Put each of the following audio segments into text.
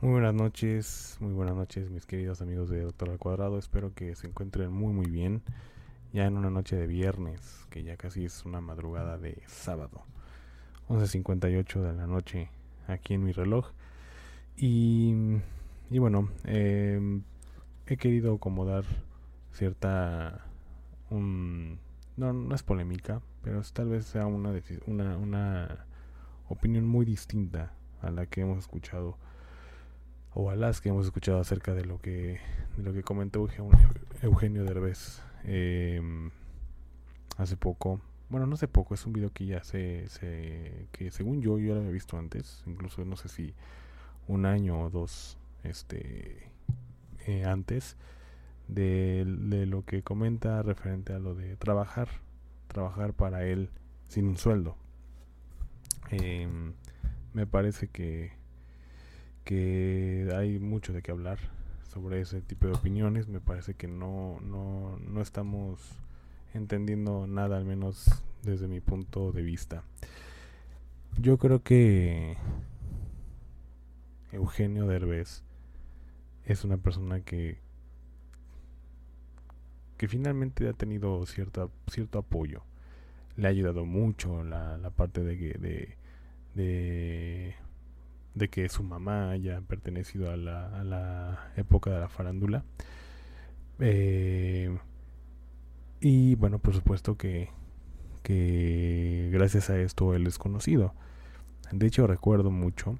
Muy buenas noches, muy buenas noches mis queridos amigos de Doctor al Cuadrado. Espero que se encuentren muy muy bien. Ya en una noche de viernes, que ya casi es una madrugada de sábado. 11.58 de la noche aquí en mi reloj. Y, y bueno, eh, he querido acomodar cierta... Un, no, no es polémica, pero tal vez sea una, una, una opinión muy distinta a la que hemos escuchado o a las que hemos escuchado acerca de lo que de lo que comentó Eugenio, Derbez eh, hace poco. Bueno no hace poco es un video que ya se, que según yo yo lo había visto antes incluso no sé si un año o dos este eh, antes de, de lo que comenta referente a lo de trabajar trabajar para él sin un sueldo. Em, me parece que que hay mucho de qué hablar sobre ese tipo de opiniones. Me parece que no, no, no estamos entendiendo nada, al menos desde mi punto de vista. Yo creo que Eugenio Derbez es una persona que que finalmente ha tenido cierta, cierto apoyo. Le ha ayudado mucho la, la parte de de, de de que su mamá haya pertenecido a la, a la época de la farándula. Eh, y bueno, por supuesto que, que gracias a esto él es conocido. De hecho, recuerdo mucho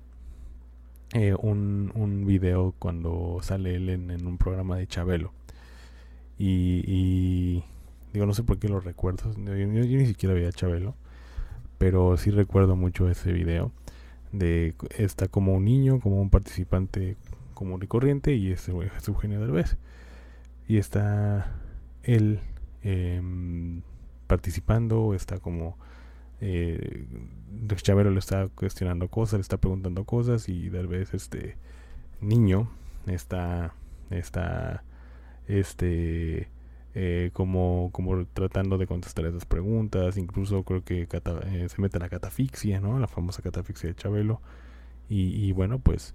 eh, un, un video cuando sale él en, un programa de Chabelo. Y, y digo, no sé por qué lo recuerdo. Yo, yo- yo ni siquiera veía Chabelo. Pero sí recuerdo mucho ese video de está como un niño, como un participante común y corriente y es, es Eugenio Derbez. Y está él em, participando, está como eh, Chavero le está cuestionando cosas, le está preguntando cosas y Derbez este niño está está este eh, como, como tratando de contestar esas preguntas, incluso creo que eh, se mete la catafixia, ¿no? La famosa catafixia de Chabelo. Y, y bueno, pues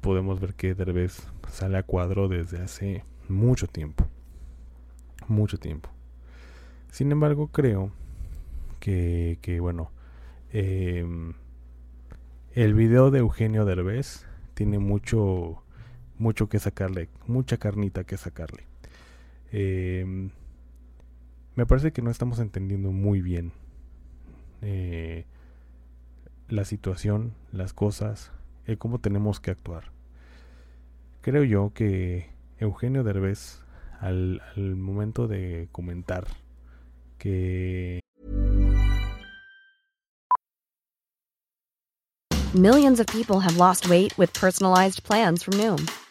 podemos ver que Derbez sale a cuadro desde hace mucho tiempo. Mucho tiempo. Sin embargo, creo que, que bueno, em, el video de Eugenio Derbez tiene mucho, mucho que sacarle, mucha carnita que sacarle. Eh, me parece que no estamos entendiendo muy bien eh, la situación, las cosas, el cómo tenemos que actuar. Creo yo que Eugenio Derbez, al, al momento de comentar que Millions of people have lost weight with personalized plans from Noom,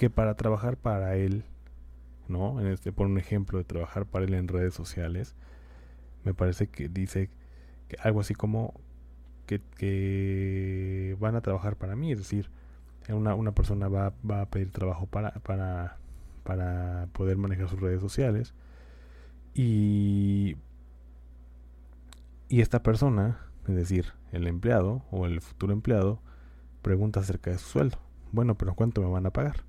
Que para trabajar para él, ¿no? En este, por un ejemplo de trabajar para él en redes sociales, me parece que dice algo así como que, que, van a trabajar para mí, es decir, una, una persona va, va, a pedir trabajo para, para, para poder manejar sus redes sociales y, y esta persona, es decir, el empleado o el futuro empleado, pregunta acerca de su sueldo. Bueno, pero ¿cuánto me van a pagar?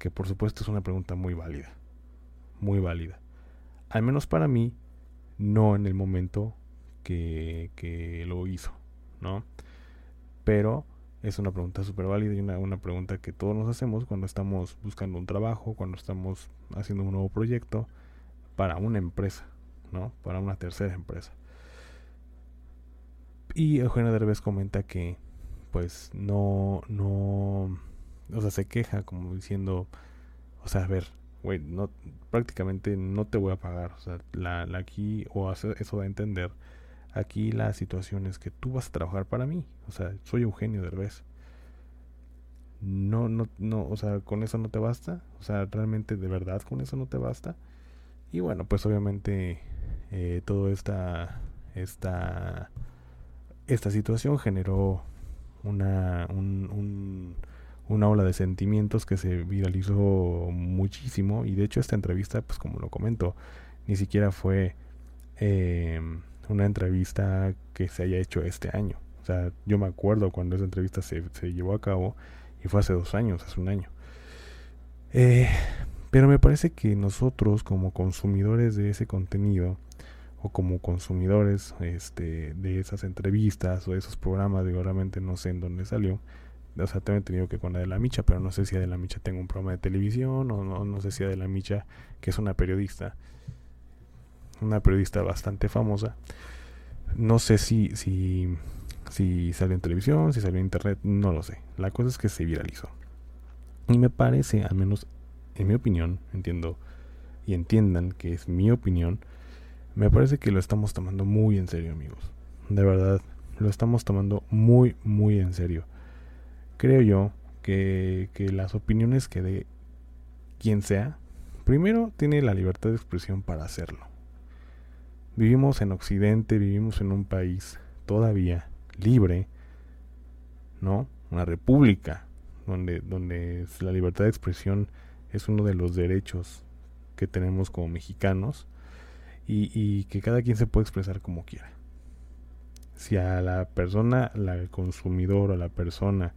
Que por supuesto es una pregunta muy válida, muy válida. Al menos para mí, no en el momento que, que lo hizo, ¿no? Pero es una pregunta súper válida y una, una, pregunta que todos nos hacemos cuando estamos buscando un trabajo, cuando estamos haciendo un nuevo proyecto para una empresa, ¿no? Para una tercera empresa. Y Eugenio Derbez comenta que, pues, no, no, o sea, se queja como diciendo, o sea, a ver, güey, no, prácticamente no te voy a pagar, o sea, la, la aquí, o hace, eso da a entender Aquí la situación es que tú vas a trabajar para mí. O sea, soy Eugenio Derbez. No, no, no, o sea, con eso no te basta. O sea, realmente de verdad con eso no te basta. Y bueno, pues obviamente eh, toda esta, esta, esta situación generó una, un, una ola de sentimientos que se viralizó muchísimo. Y de hecho esta entrevista, pues como lo comento, ni siquiera fue... Eh, una entrevista que se haya hecho este año. O sea, yo me acuerdo cuando esa entrevista se, se llevó a cabo y fue hace dos años, hace un año. Eh, pero me parece que nosotros como consumidores de ese contenido o como consumidores este, de esas entrevistas o de esos programas, digo, realmente no sé en dónde salió. O sea, tengo entendido que con la de la Micha, pero no sé si de la Micha tengo un programa de televisión o no, sé si de la Micha, que es una periodista, una periodista bastante famosa. No sé si, si salió en televisión, si salió en internet, no lo sé. La cosa es que se viralizó. Y me parece, al menos en mi opinión, entiendo y entiendan que es mi opinión, me parece que lo estamos tomando muy en serio, amigos. De verdad, lo estamos tomando muy, muy en serio. Creo yo que, que las opiniones que de quien sea, primero tiene la libertad de expresión para hacerlo. Vivimos en Occidente, vivimos en un país todavía libre, ¿no? Una república donde, donde la libertad de expresión es uno de los derechos que tenemos como mexicanos y, y que cada quien se puede expresar como quiera. Si a la persona, la consumidor o la persona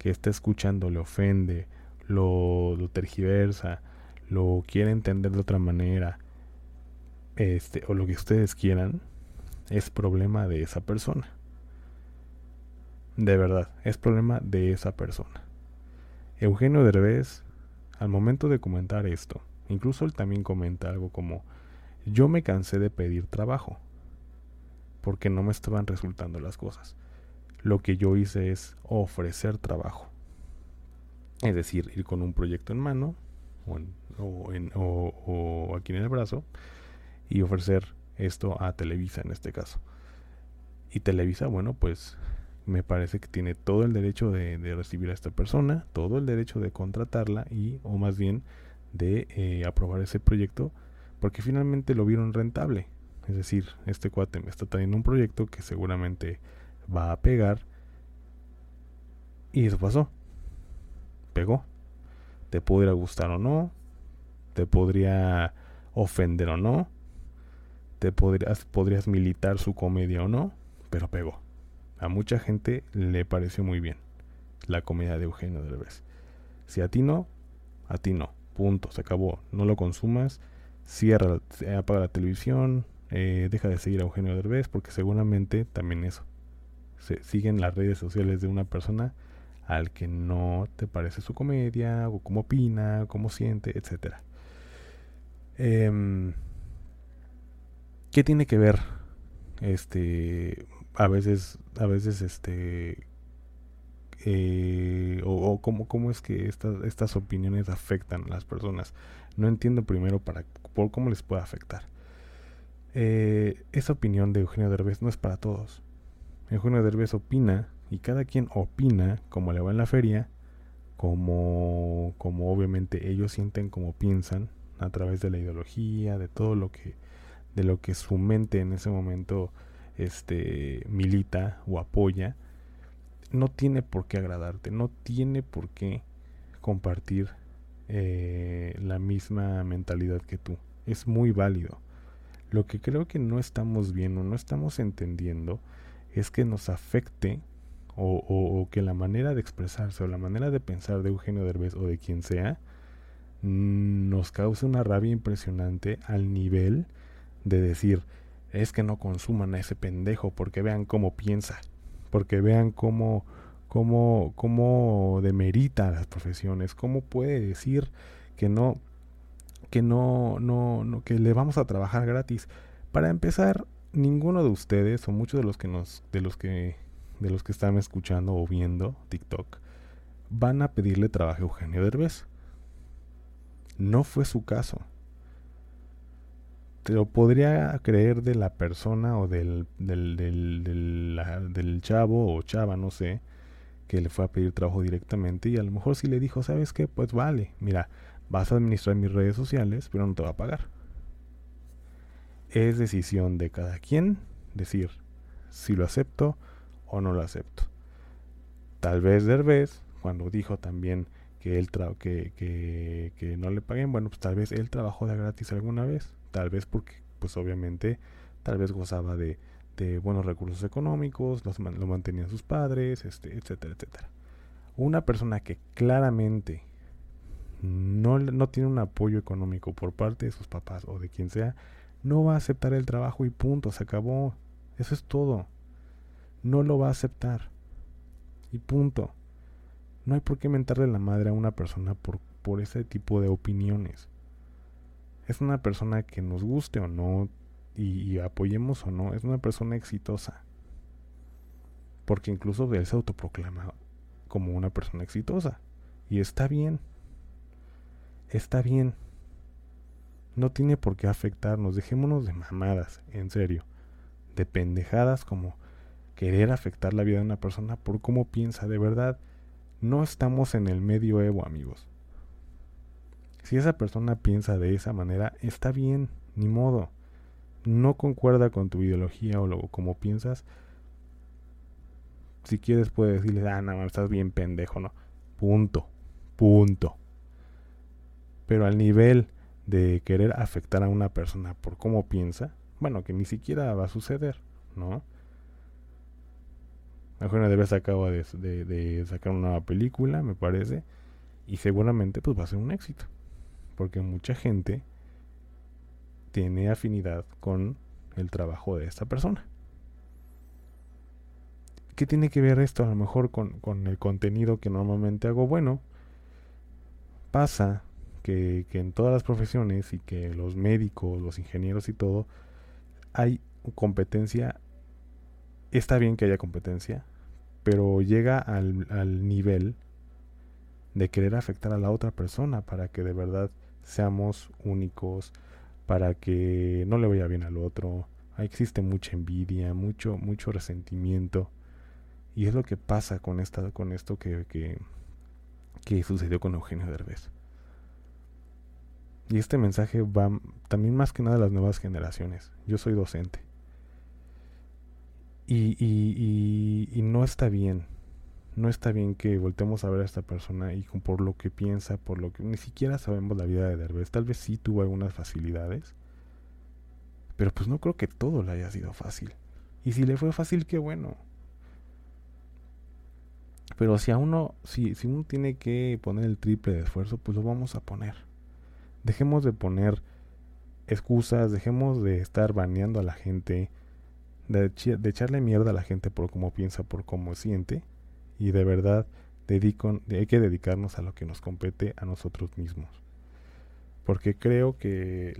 que está escuchando le ofende, lo, lo tergiversa, lo quiere entender de otra manera, este, o lo que ustedes quieran, es problema de esa persona. De verdad, es problema de esa persona. Eugenio Derbez, al momento de comentar esto, incluso él también comenta algo como, yo me cansé de pedir trabajo, porque no me estaban resultando las cosas. Lo que yo hice es ofrecer trabajo. Es decir, ir con un proyecto en mano, o, en, o aquí en el brazo, y ofrecer esto a Televisa en este caso. Y Televisa, bueno, pues me parece que tiene todo el derecho de, recibir a esta persona, todo el derecho de contratarla y, o más bien, de eh, aprobar ese proyecto, porque finalmente lo vieron rentable. Es decir, este cuate me está trayendo un proyecto que seguramente va a pegar. Y eso pasó. Pegó. Te podría gustar o no. Te podría ofender o no te podrías, podrías militar su comedia o no, pero pegó. A mucha gente le pareció muy bien la comedia de Eugenio Derbez. Si a ti no, a ti no. Punto, se acabó. No lo consumas, cierra, apaga la televisión, eh, deja de seguir a Eugenio Derbez porque seguramente también eso. Se siguen las redes sociales de una persona al que no te parece su comedia, o cómo opina, cómo siente, etcétera. Eh, ¿Qué tiene que ver? Este, a veces, a veces, este, eh, o, cómo, cómo, es que estas, estas opiniones afectan a las personas. No entiendo primero para por cómo les puede afectar. Eh, esa opinión de Eugenio Derbez no es para todos. Eugenio Derbez opina y cada quien opina como le va en la feria, como, como obviamente ellos sienten como piensan a través de la ideología, de todo lo que de lo que su mente en ese momento este milita o apoya, no tiene por qué agradarte, no tiene por qué compartir eh, la misma mentalidad que tú. Es muy válido. Lo que creo que no estamos viendo, no estamos entendiendo, es que nos afecte o, que la manera de expresarse o la manera de pensar de Eugenio Derbez o de quien sea mm, nos cause una rabia impresionante al nivel de decir es que no consuman a ese pendejo porque vean cómo piensa, porque vean cómo, cómo, cómo demerita las profesiones, cómo puede decir que no, que no, no, no, que le vamos a trabajar gratis. Para empezar, ninguno de ustedes, o muchos de los que nos, de los que, de los que están escuchando o viendo TikTok, van a pedirle trabajo a Eugenio Derbez. No fue su caso te lo podría creer de la persona o del, del, del, del, chavo o chava, no sé, que le fue a pedir trabajo directamente y a lo mejor si le dijo, ¿sabes qué? Pues vale, mira, vas a administrar mis redes sociales, pero no te va a pagar. Es decisión de cada quien decir si lo acepto o no lo acepto. Tal vez Derbez, cuando dijo también que él que, que, que no le paguen, bueno, pues tal vez él trabajó de gratis alguna vez Tal vez porque, pues obviamente, tal vez gozaba de, de buenos recursos económicos, lo mantenían sus padres, este, etcétera, etcétera. Una persona que claramente no, no tiene un apoyo económico por parte de sus papás o de quien sea, no va a aceptar el trabajo y punto, se acabó. Eso es todo. No lo va a aceptar. Y punto. No hay por qué mentarle la madre a una persona por, por ese tipo de opiniones es una persona que nos guste o no y, apoyemos o no, es una persona exitosa. Porque incluso él se autoproclama como una persona exitosa. Y está bien. Está bien. No tiene por qué afectarnos. Dejémonos de mamadas, en serio. De pendejadas como querer afectar la vida de una persona por cómo piensa. De verdad, no estamos en el medio Evo, amigos. Si esa persona piensa de esa manera, está bien, ni modo. No concuerda con tu ideología o lo, como piensas. Si quieres puedes decirle, ah, no, estás bien pendejo, ¿no? Punto. Punto. Pero al nivel de querer afectar a una persona por cómo piensa, bueno, que ni siquiera va a suceder, ¿no? Eugenio Derbez acaba de, de, de, sacar una nueva película, me parece, y seguramente pues va a ser un éxito porque mucha gente tiene afinidad con el trabajo de esta persona. ¿Qué tiene que ver esto a lo mejor con, el contenido que normalmente hago? Bueno, pasa que, que, en todas las profesiones y que los médicos, los ingenieros y todo, hay competencia. Está bien que haya competencia, pero llega al, nivel de querer afectar a la otra persona para que de verdad seamos únicos, para que no le vaya bien al otro. Existe mucha envidia, mucho, mucho resentimiento. Y es lo que pasa con, esta, con esto que, que, sucedió con Eugenio Derbez. Y este mensaje va también más que nada a las nuevas generaciones. Yo soy docente. Y, y, y no está bien no está bien que voltemos a ver a esta persona y por lo que piensa, por lo que ni siquiera sabemos la vida de Derbez. Tal vez sí tuvo algunas facilidades, pero pues no creo que todo le haya sido fácil. Y si le fue fácil, qué bueno. Pero si a uno, si, si uno tiene que poner el triple de esfuerzo, pues lo vamos a poner. Dejemos de poner excusas, dejemos de estar baneando a la gente, de, echarle mierda a la gente por cómo piensa, por cómo siente y de verdad hay que dedicarnos a lo que nos compete a nosotros mismos. Porque creo que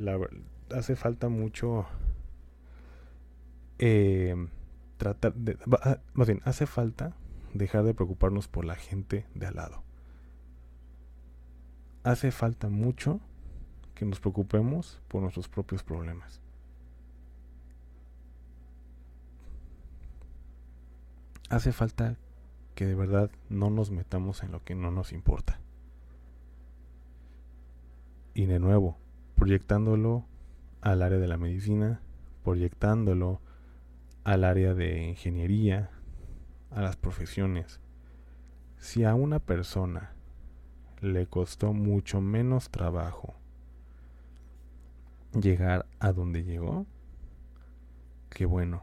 hace falta mucho eh, tratar de, ah, más bien, hace falta dejar de preocuparnos por la gente de al lado. Hace falta mucho que nos preocupemos por nuestros propios problemas. Hace falta que de verdad no nos metamos en lo que no nos importa. Y de nuevo, proyectándolo al área de la medicina, proyectándolo al área de ingeniería, a las profesiones. Si a una persona le costó mucho menos trabajo llegar a donde llegó, qué bueno.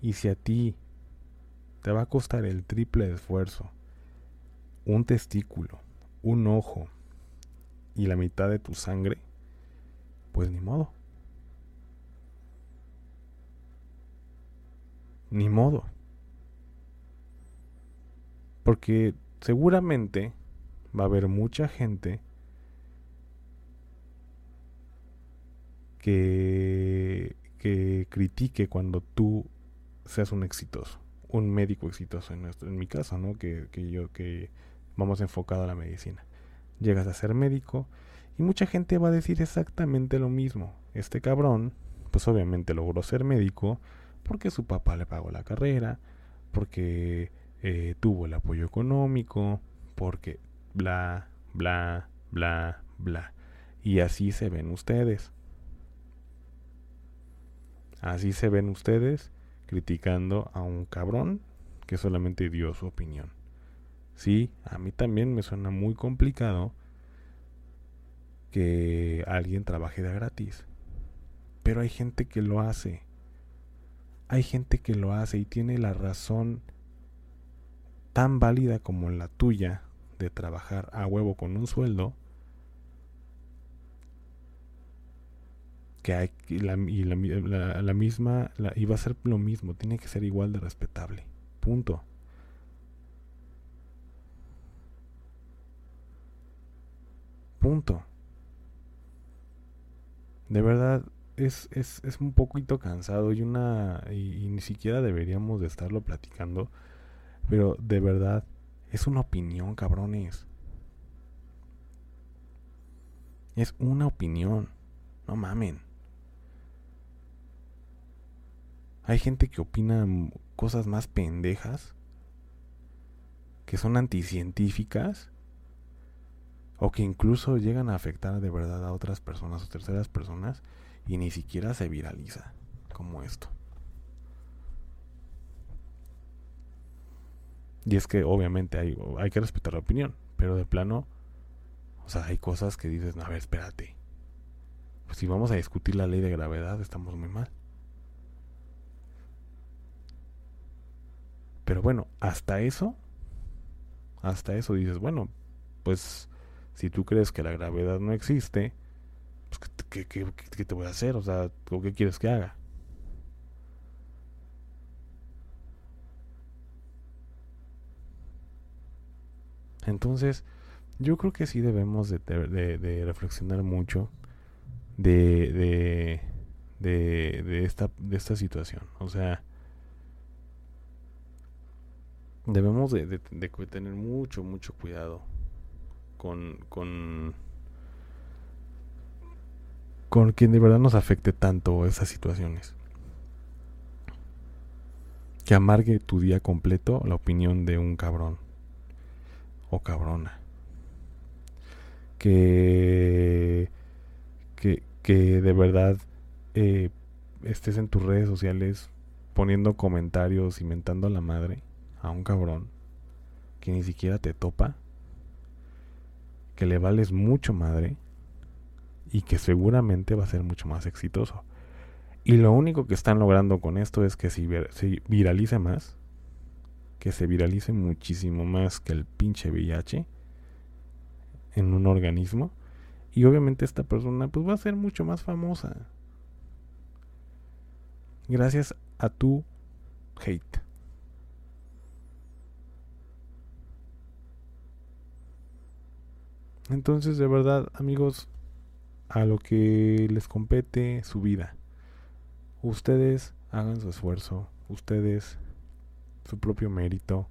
Y si a ti te va a costar el triple esfuerzo, un testículo, un ojo y la mitad de tu sangre, pues ni modo. Ni modo. Porque seguramente va a haber mucha gente que, que critique cuando tú seas un exitoso, un médico exitoso en, nuestro, en mi caso, ¿no? Que, que yo que vamos enfocado a la medicina. Llegas a ser médico y mucha gente va a decir exactamente lo mismo. Este cabrón, pues obviamente logró ser médico porque su papá le pagó la carrera, porque eh, tuvo el apoyo económico, porque bla, bla, bla, bla. Y así se ven ustedes. Así se ven ustedes criticando a un cabrón que solamente dio su opinión. Sí, a mí también me suena muy complicado que alguien trabaje de gratis. Pero hay gente que lo hace. Hay gente que lo hace y tiene la razón tan válida como la tuya de trabajar a huevo con un sueldo que hay y la, y la, la misma la, iba a ser lo mismo tiene que ser igual de respetable punto. Punto. De verdad es, es, es un poquito cansado y una y, y ni siquiera deberíamos de estarlo platicando pero de verdad es una opinión cabrones. Es una opinión no mamen Hay gente que opina cosas más pendejas, que son anticientíficas, o que incluso llegan a afectar de verdad a otras personas o terceras personas y ni siquiera se viraliza como esto. Y es que obviamente hay, hay que respetar la opinión, pero de plano, o sea, hay cosas que dices, no, a ver, espérate. Pues si vamos a discutir la ley de gravedad, estamos muy mal. Pero bueno, hasta eso, hasta eso dices, bueno, pues si tú crees que la gravedad no existe, pues ¿qué, qué, qué, te voy a hacer? O sea, ¿qué quieres que haga? Entonces, yo creo que sí debemos de, de, reflexionar mucho de, de, de, esta, de esta situación. O sea, debemos de, tener mucho, mucho cuidado con, con, con quien de verdad nos afecte tanto esas situaciones. Que amargue tu día completo la opinión de un cabrón o cabrona. Que, que, que de verdad eh, estés en tus redes sociales poniendo comentarios, inventando la madre a un cabrón que ni siquiera te topa, que le vales mucho madre y que seguramente va a ser mucho más exitoso. Y lo único que están logrando con esto es que se, viralice más, que se viralice muchísimo más que el pinche VIH en un organismo. Y obviamente esta persona pues va a ser mucho más famosa. Gracias a tu hate. Entonces, de verdad, amigos, a lo que les compete su vida. Ustedes hagan su esfuerzo, ustedes su propio mérito,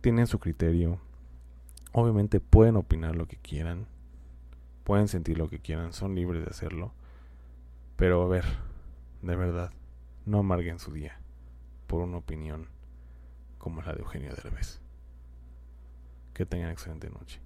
tienen su criterio. Obviamente pueden opinar lo que quieran, pueden sentir lo que quieran, son libres de hacerlo. Pero a ver, de verdad, no amarguen su día por una opinión como la de Eugenio Derbez. Que tengan excelente noche.